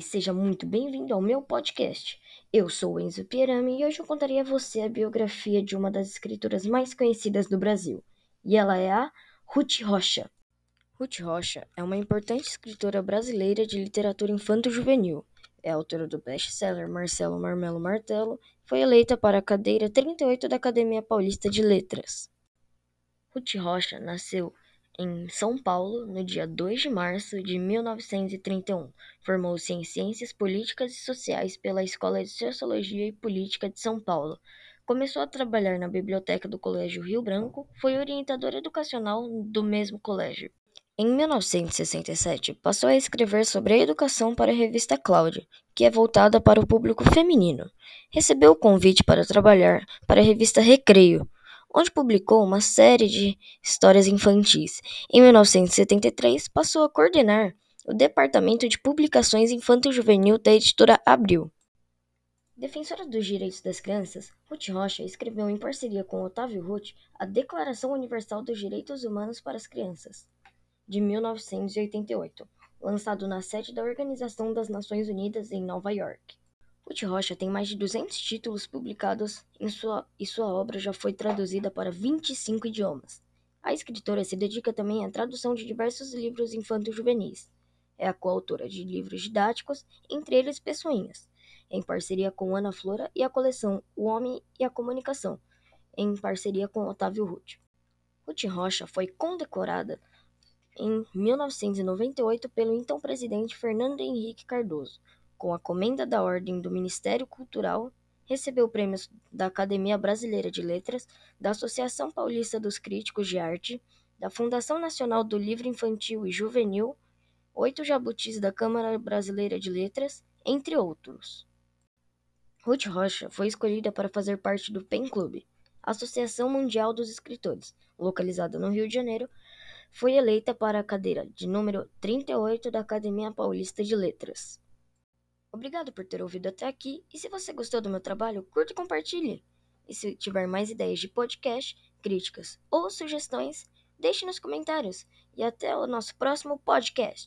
e seja muito bem-vindo ao meu podcast. Eu sou o Enzo Pierami e hoje eu contarei a você a biografia de uma das escritoras mais conhecidas do Brasil, e ela é a Ruth Rocha. Ruth Rocha é uma importante escritora brasileira de literatura infanto-juvenil. É autora do best-seller Marcelo Marmelo Martelo, foi eleita para a cadeira 38 da Academia Paulista de Letras. Ruth Rocha nasceu em São Paulo no dia 2 de março de 1931. Formou-se em Ciências Políticas e Sociais pela Escola de Sociologia e Política de São Paulo. Começou a trabalhar na biblioteca do Colégio Rio Branco, foi orientadora educacional do mesmo colégio. Em 1967, passou a escrever sobre a educação para a revista Cláudia, que é voltada para o público feminino. Recebeu o convite para trabalhar para a revista Recreio, onde publicou uma série de histórias infantis. Em 1973, passou a coordenar o Departamento de Publicações Infanto-Juvenil da editora Abril. Defensora dos direitos das crianças, Ruth Rocha escreveu em parceria com Otávio Ruth a Declaração Universal dos Direitos Humanos para as Crianças, de 1988, lançado na sede da Organização das Nações Unidas em Nova York. Ruth Rocha tem mais de 200 títulos publicados sua, e sua obra já foi traduzida para 25 idiomas. A escritora se dedica também à tradução de diversos livros infanto-juvenis. É a coautora de livros didáticos, entre eles Pessoinhas, em parceria com Ana Flora, e a coleção O Homem e a Comunicação, em parceria com Otávio Ruth. Ruth Rocha foi condecorada em 1998 pelo então presidente Fernando Henrique Cardoso com a Comenda da Ordem do Ministério Cultural, recebeu prêmios da Academia Brasileira de Letras, da Associação Paulista dos Críticos de Arte, da Fundação Nacional do Livro Infantil e Juvenil, oito jabutis da Câmara Brasileira de Letras, entre outros. Ruth Rocha foi escolhida para fazer parte do PEN Club, Associação Mundial dos Escritores, localizada no Rio de Janeiro, foi eleita para a cadeira de número 38 da Academia Paulista de Letras. Obrigado por ter ouvido até aqui e se você gostou do meu trabalho, curta e compartilhe. E se tiver mais ideias de podcast, críticas ou sugestões, deixe nos comentários. E até o nosso próximo podcast.